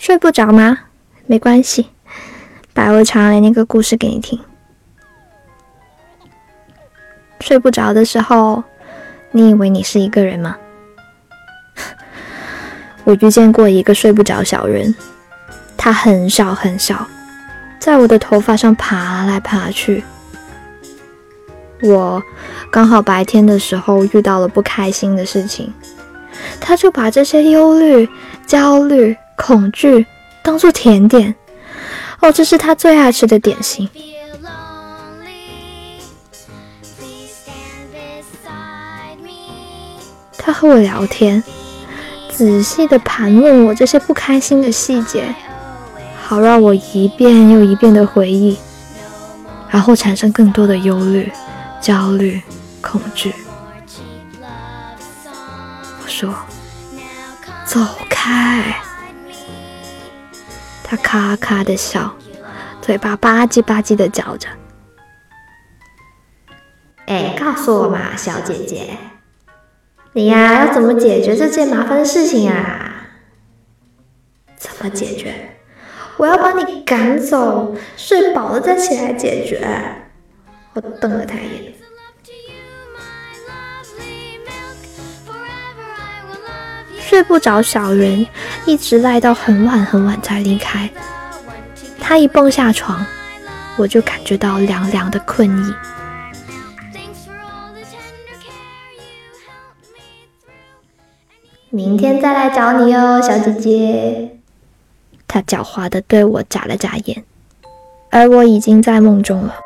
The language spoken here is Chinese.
睡不着吗？没关系，百味常来念个故事给你听。睡不着的时候，你以为你是一个人吗？我遇见过一个睡不着小人，他很小很小，在我的头发上爬来爬去。我刚好白天的时候遇到了不开心的事情，他就把这些忧虑、焦虑、恐惧当做甜点。哦，这是他最爱吃的点心。他和我聊天，仔细的盘问我这些不开心的细节，好让我一遍又一遍的回忆，然后产生更多的忧虑、焦虑、恐惧。我说：“走开。”他咔咔的笑，嘴巴吧唧吧唧的嚼着。哎，告诉我嘛，小姐姐。你呀，要怎么解决这件麻烦的事情啊？怎么解决？我要把你赶走，睡饱了再起来解决。我瞪了他一眼。睡不着，小人一直赖到很晚很晚才离开。他一蹦下床，我就感觉到凉凉的困意。明天再来找你哦，小姐姐。他狡猾的对我眨了眨眼，而我已经在梦中了。